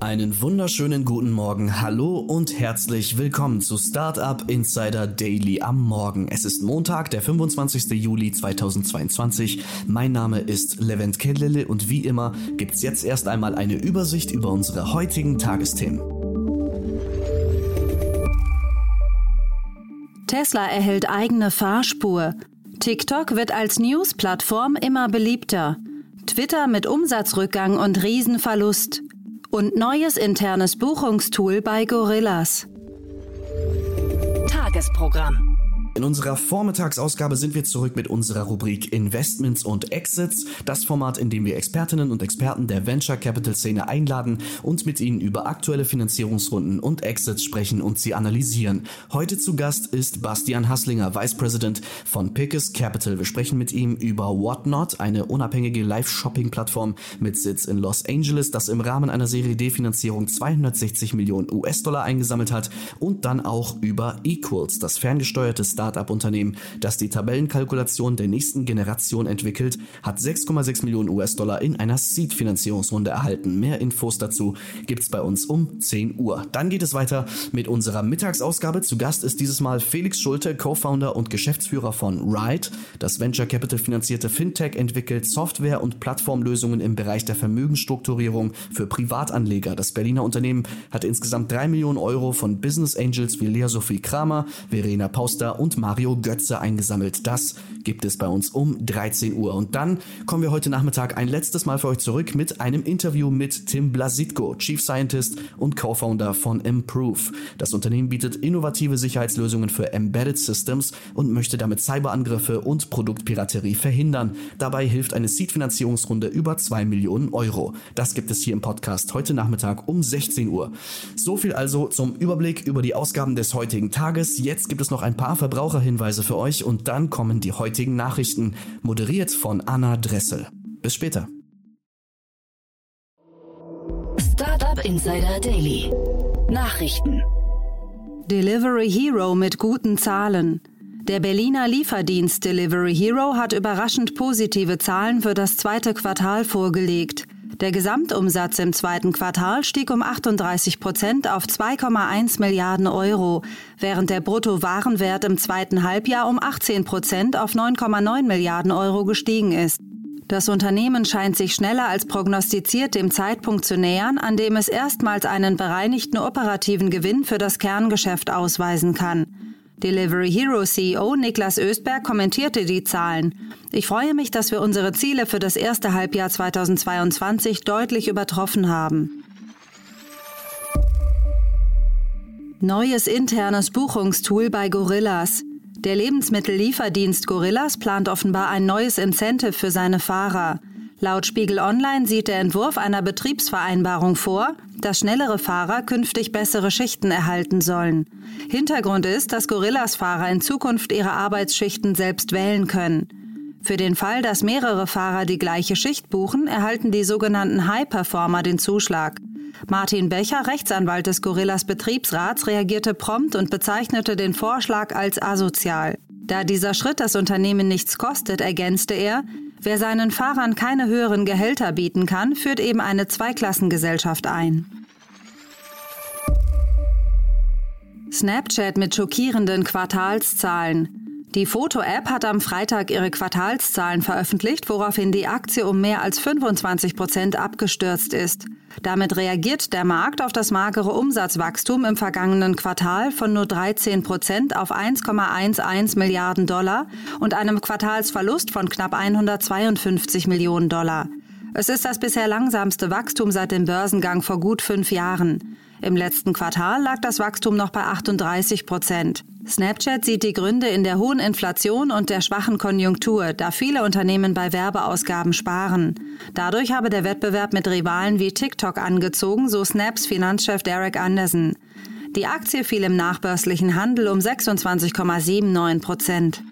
Einen wunderschönen guten Morgen, hallo und herzlich willkommen zu Startup Insider Daily am Morgen. Es ist Montag, der 25. Juli 2022. Mein Name ist Levent Kellele und wie immer gibt's jetzt erst einmal eine Übersicht über unsere heutigen Tagesthemen. Tesla erhält eigene Fahrspur. TikTok wird als News-Plattform immer beliebter. Twitter mit Umsatzrückgang und Riesenverlust und neues internes Buchungstool bei Gorillas. Tagesprogramm. In unserer Vormittagsausgabe sind wir zurück mit unserer Rubrik Investments und Exits, das Format, in dem wir Expertinnen und Experten der Venture Capital Szene einladen und mit ihnen über aktuelle Finanzierungsrunden und Exits sprechen und sie analysieren. Heute zu Gast ist Bastian Hasslinger, Vice President von Pickus Capital. Wir sprechen mit ihm über Whatnot, eine unabhängige Live-Shopping-Plattform mit Sitz in Los Angeles, das im Rahmen einer Serie D-Finanzierung 260 Millionen US-Dollar eingesammelt hat und dann auch über Equals, das ferngesteuerte Start Start-up-Unternehmen, das die Tabellenkalkulation der nächsten Generation entwickelt, hat 6,6 Millionen US-Dollar in einer Seed-Finanzierungsrunde erhalten. Mehr Infos dazu gibt's bei uns um 10 Uhr. Dann geht es weiter mit unserer Mittagsausgabe. Zu Gast ist dieses Mal Felix Schulte, Co-Founder und Geschäftsführer von Ride. Das Venture Capital finanzierte Fintech entwickelt Software- und Plattformlösungen im Bereich der Vermögensstrukturierung für Privatanleger. Das Berliner Unternehmen hat insgesamt 3 Millionen Euro von Business Angels wie Lea Sophie Kramer, Verena Pauster und Mario Götze eingesammelt. Das gibt es bei uns um 13 Uhr. Und dann kommen wir heute Nachmittag ein letztes Mal für euch zurück mit einem Interview mit Tim Blasitko, Chief Scientist und Co-Founder von Improve. Das Unternehmen bietet innovative Sicherheitslösungen für Embedded Systems und möchte damit Cyberangriffe und Produktpiraterie verhindern. Dabei hilft eine Seed-Finanzierungsrunde über 2 Millionen Euro. Das gibt es hier im Podcast heute Nachmittag um 16 Uhr. So viel also zum Überblick über die Ausgaben des heutigen Tages. Jetzt gibt es noch ein paar Verbraucher Verbraucherhinweise für euch und dann kommen die heutigen Nachrichten, moderiert von Anna Dressel. Bis später. Startup Insider Daily. Nachrichten. Delivery Hero mit guten Zahlen. Der Berliner Lieferdienst Delivery Hero hat überraschend positive Zahlen für das zweite Quartal vorgelegt. Der Gesamtumsatz im zweiten Quartal stieg um 38 Prozent auf 2,1 Milliarden Euro, während der Bruttowarenwert im zweiten Halbjahr um 18 Prozent auf 9,9 Milliarden Euro gestiegen ist. Das Unternehmen scheint sich schneller als prognostiziert dem Zeitpunkt zu nähern, an dem es erstmals einen bereinigten operativen Gewinn für das Kerngeschäft ausweisen kann. Delivery Hero CEO Niklas Östberg kommentierte die Zahlen. Ich freue mich, dass wir unsere Ziele für das erste Halbjahr 2022 deutlich übertroffen haben. Neues internes Buchungstool bei Gorillas. Der Lebensmittellieferdienst Gorillas plant offenbar ein neues Incentive für seine Fahrer. Laut Spiegel Online sieht der Entwurf einer Betriebsvereinbarung vor, dass schnellere Fahrer künftig bessere Schichten erhalten sollen. Hintergrund ist, dass Gorillas-Fahrer in Zukunft ihre Arbeitsschichten selbst wählen können. Für den Fall, dass mehrere Fahrer die gleiche Schicht buchen, erhalten die sogenannten High-Performer den Zuschlag. Martin Becher, Rechtsanwalt des Gorillas Betriebsrats, reagierte prompt und bezeichnete den Vorschlag als asozial. Da dieser Schritt das Unternehmen nichts kostet, ergänzte er, Wer seinen Fahrern keine höheren Gehälter bieten kann, führt eben eine Zweiklassengesellschaft ein. Snapchat mit schockierenden Quartalszahlen. Die Foto-App hat am Freitag ihre Quartalszahlen veröffentlicht, woraufhin die Aktie um mehr als 25 Prozent abgestürzt ist. Damit reagiert der Markt auf das magere Umsatzwachstum im vergangenen Quartal von nur 13 Prozent auf 1,11 Milliarden Dollar und einem Quartalsverlust von knapp 152 Millionen Dollar. Es ist das bisher langsamste Wachstum seit dem Börsengang vor gut fünf Jahren. Im letzten Quartal lag das Wachstum noch bei 38 Prozent. Snapchat sieht die Gründe in der hohen Inflation und der schwachen Konjunktur, da viele Unternehmen bei Werbeausgaben sparen. Dadurch habe der Wettbewerb mit Rivalen wie TikTok angezogen, so Snaps Finanzchef Derek Anderson. Die Aktie fiel im nachbörslichen Handel um 26,79 Prozent.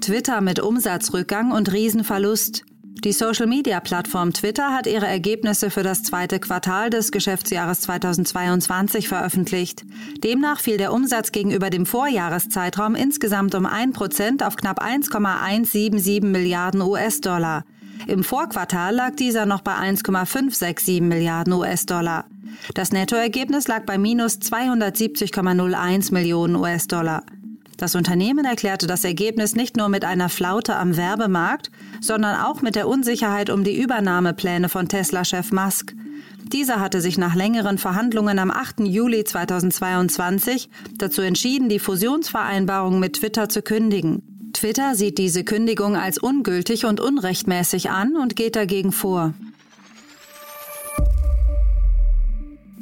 Twitter mit Umsatzrückgang und Riesenverlust. Die Social-Media-Plattform Twitter hat ihre Ergebnisse für das zweite Quartal des Geschäftsjahres 2022 veröffentlicht. Demnach fiel der Umsatz gegenüber dem Vorjahreszeitraum insgesamt um 1% auf knapp 1,177 Milliarden US-Dollar. Im Vorquartal lag dieser noch bei 1,567 Milliarden US-Dollar. Das Nettoergebnis lag bei minus 270,01 Millionen US-Dollar. Das Unternehmen erklärte das Ergebnis nicht nur mit einer Flaute am Werbemarkt, sondern auch mit der Unsicherheit um die Übernahmepläne von Tesla-Chef Musk. Dieser hatte sich nach längeren Verhandlungen am 8. Juli 2022 dazu entschieden, die Fusionsvereinbarung mit Twitter zu kündigen. Twitter sieht diese Kündigung als ungültig und unrechtmäßig an und geht dagegen vor.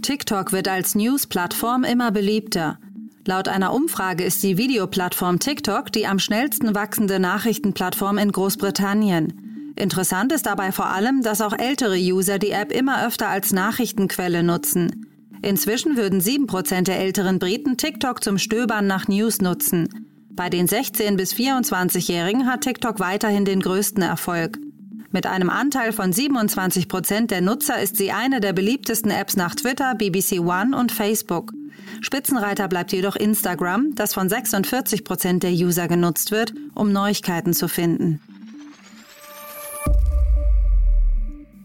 TikTok wird als News-Plattform immer beliebter. Laut einer Umfrage ist die Videoplattform TikTok die am schnellsten wachsende Nachrichtenplattform in Großbritannien. Interessant ist dabei vor allem, dass auch ältere User die App immer öfter als Nachrichtenquelle nutzen. Inzwischen würden 7% der älteren Briten TikTok zum Stöbern nach News nutzen. Bei den 16- bis 24-Jährigen hat TikTok weiterhin den größten Erfolg. Mit einem Anteil von 27% der Nutzer ist sie eine der beliebtesten Apps nach Twitter, BBC One und Facebook. Spitzenreiter bleibt jedoch Instagram, das von 46 Prozent der User genutzt wird, um Neuigkeiten zu finden.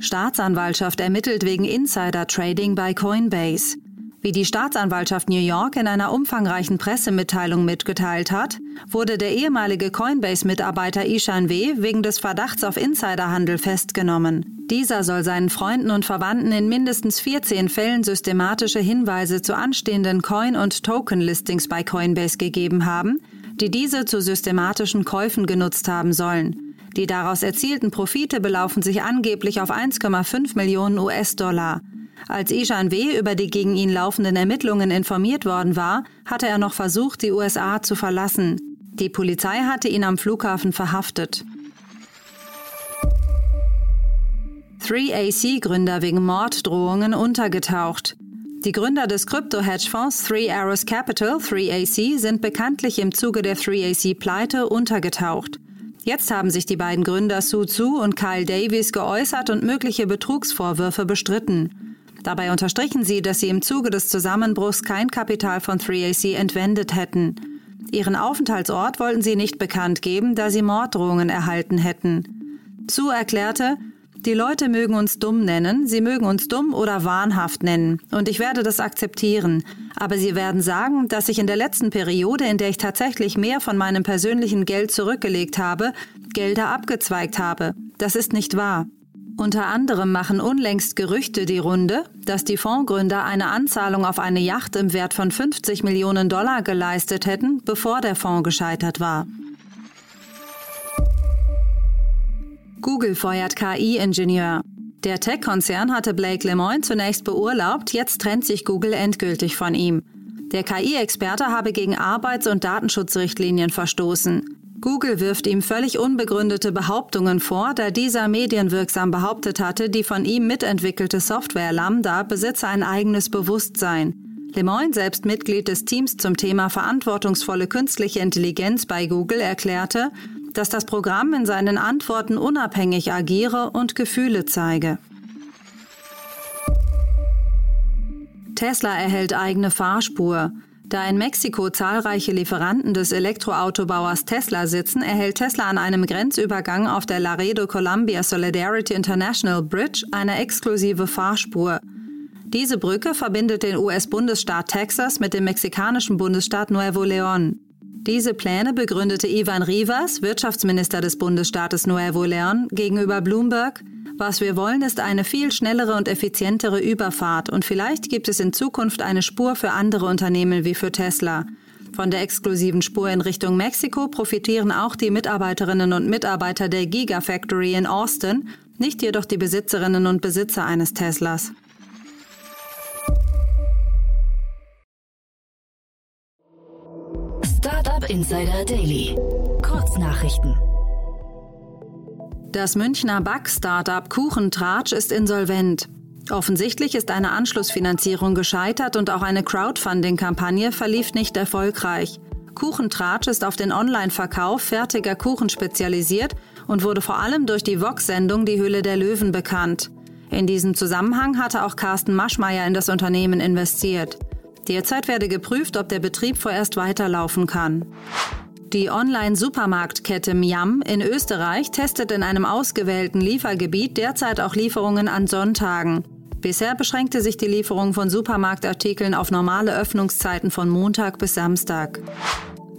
Staatsanwaltschaft ermittelt wegen Insider-Trading bei Coinbase. Wie die Staatsanwaltschaft New York in einer umfangreichen Pressemitteilung mitgeteilt hat, wurde der ehemalige Coinbase-Mitarbeiter Ishan W. wegen des Verdachts auf Insiderhandel festgenommen. Dieser soll seinen Freunden und Verwandten in mindestens 14 Fällen systematische Hinweise zu anstehenden Coin- und Token-Listings bei Coinbase gegeben haben, die diese zu systematischen Käufen genutzt haben sollen. Die daraus erzielten Profite belaufen sich angeblich auf 1,5 Millionen US-Dollar. Als Ishan W. über die gegen ihn laufenden Ermittlungen informiert worden war, hatte er noch versucht, die USA zu verlassen. Die Polizei hatte ihn am Flughafen verhaftet. 3AC-Gründer wegen Morddrohungen untergetaucht. Die Gründer des Krypto-Hedgefonds Three Arrows Capital, 3AC, sind bekanntlich im Zuge der 3AC-Pleite untergetaucht. Jetzt haben sich die beiden Gründer Su Tzu und Kyle Davies geäußert und mögliche Betrugsvorwürfe bestritten. Dabei unterstrichen sie, dass sie im Zuge des Zusammenbruchs kein Kapital von 3AC entwendet hätten. Ihren Aufenthaltsort wollten sie nicht bekannt geben, da sie Morddrohungen erhalten hätten. Zu erklärte, die Leute mögen uns dumm nennen, sie mögen uns dumm oder wahnhaft nennen, und ich werde das akzeptieren. Aber sie werden sagen, dass ich in der letzten Periode, in der ich tatsächlich mehr von meinem persönlichen Geld zurückgelegt habe, Gelder abgezweigt habe. Das ist nicht wahr. Unter anderem machen unlängst Gerüchte die Runde, dass die Fondsgründer eine Anzahlung auf eine Yacht im Wert von 50 Millionen Dollar geleistet hätten, bevor der Fonds gescheitert war. Google feuert KI-Ingenieur. Der Tech-Konzern hatte Blake Lemoine zunächst beurlaubt, jetzt trennt sich Google endgültig von ihm. Der KI-Experte habe gegen Arbeits- und Datenschutzrichtlinien verstoßen. Google wirft ihm völlig unbegründete Behauptungen vor, da dieser medienwirksam behauptet hatte, die von ihm mitentwickelte Software Lambda besitze ein eigenes Bewusstsein. Lemoyne, selbst Mitglied des Teams zum Thema verantwortungsvolle künstliche Intelligenz bei Google, erklärte, dass das Programm in seinen Antworten unabhängig agiere und Gefühle zeige. Tesla erhält eigene Fahrspur. Da in Mexiko zahlreiche Lieferanten des Elektroautobauers Tesla sitzen, erhält Tesla an einem Grenzübergang auf der Laredo Columbia Solidarity International Bridge eine exklusive Fahrspur. Diese Brücke verbindet den US-Bundesstaat Texas mit dem mexikanischen Bundesstaat Nuevo León. Diese Pläne begründete Ivan Rivas, Wirtschaftsminister des Bundesstaates Nuevo León, gegenüber Bloomberg, was wir wollen, ist eine viel schnellere und effizientere Überfahrt und vielleicht gibt es in Zukunft eine Spur für andere Unternehmen wie für Tesla. Von der exklusiven Spur in Richtung Mexiko profitieren auch die Mitarbeiterinnen und Mitarbeiter der Gigafactory in Austin, nicht jedoch die Besitzerinnen und Besitzer eines Teslas. Startup Insider Daily. Kurznachrichten. Das Münchner Back-Startup Kuchentratsch ist insolvent. Offensichtlich ist eine Anschlussfinanzierung gescheitert und auch eine Crowdfunding-Kampagne verlief nicht erfolgreich. Kuchentratsch ist auf den Online-Verkauf fertiger Kuchen spezialisiert und wurde vor allem durch die Vox-Sendung Die Hülle der Löwen bekannt. In diesem Zusammenhang hatte auch Carsten Maschmeyer in das Unternehmen investiert. Derzeit werde geprüft, ob der Betrieb vorerst weiterlaufen kann. Die Online-Supermarktkette Miam in Österreich testet in einem ausgewählten Liefergebiet derzeit auch Lieferungen an Sonntagen. Bisher beschränkte sich die Lieferung von Supermarktartikeln auf normale Öffnungszeiten von Montag bis Samstag.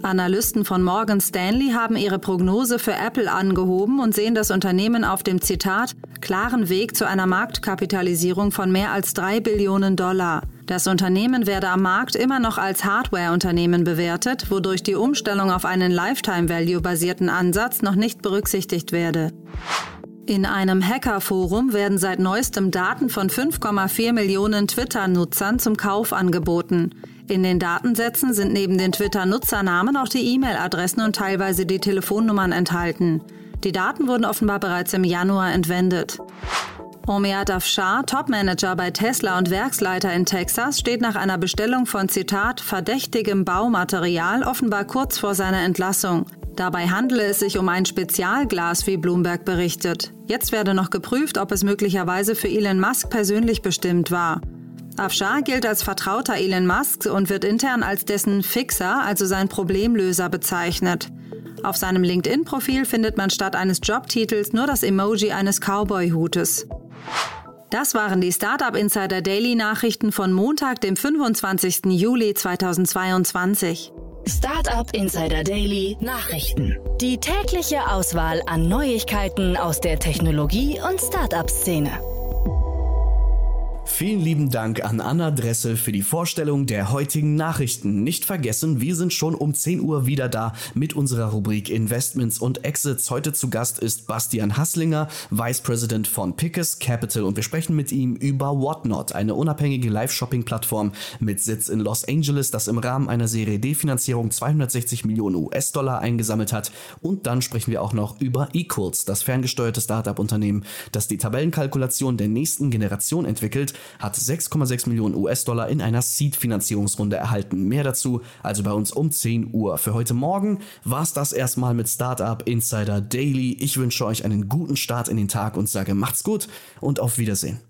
Analysten von Morgan Stanley haben ihre Prognose für Apple angehoben und sehen das Unternehmen auf dem Zitat klaren Weg zu einer Marktkapitalisierung von mehr als drei Billionen Dollar. Das Unternehmen werde am Markt immer noch als Hardware-Unternehmen bewertet, wodurch die Umstellung auf einen Lifetime-Value-basierten Ansatz noch nicht berücksichtigt werde. In einem Hackerforum werden seit neuestem Daten von 5,4 Millionen Twitter-Nutzern zum Kauf angeboten. In den Datensätzen sind neben den Twitter-Nutzernamen auch die E-Mail-Adressen und teilweise die Telefonnummern enthalten. Die Daten wurden offenbar bereits im Januar entwendet. Omiad Afshar, Topmanager bei Tesla und Werksleiter in Texas, steht nach einer Bestellung von Zitat verdächtigem Baumaterial offenbar kurz vor seiner Entlassung. Dabei handele es sich um ein Spezialglas, wie Bloomberg berichtet. Jetzt werde noch geprüft, ob es möglicherweise für Elon Musk persönlich bestimmt war. Afshar gilt als Vertrauter Elon Musks und wird intern als dessen Fixer, also sein Problemlöser, bezeichnet. Auf seinem LinkedIn-Profil findet man statt eines Jobtitels nur das Emoji eines Cowboy-Hutes. Das waren die Startup Insider Daily Nachrichten von Montag, dem 25. Juli 2022. Startup Insider Daily Nachrichten. Die tägliche Auswahl an Neuigkeiten aus der Technologie- und Startup-Szene. Vielen lieben Dank an Anna Dressel für die Vorstellung der heutigen Nachrichten. Nicht vergessen, wir sind schon um 10 Uhr wieder da mit unserer Rubrik Investments und Exits. Heute zu Gast ist Bastian Hasslinger, Vice President von Pickers Capital und wir sprechen mit ihm über Whatnot, eine unabhängige Live-Shopping-Plattform mit Sitz in Los Angeles, das im Rahmen einer Serie D-Finanzierung 260 Millionen US-Dollar eingesammelt hat. Und dann sprechen wir auch noch über Equals, das ferngesteuerte Startup-Unternehmen, das die Tabellenkalkulation der nächsten Generation entwickelt hat 6,6 Millionen US-Dollar in einer Seed-Finanzierungsrunde erhalten. Mehr dazu also bei uns um 10 Uhr. Für heute Morgen war es das erstmal mit Startup Insider Daily. Ich wünsche euch einen guten Start in den Tag und sage macht's gut und auf Wiedersehen.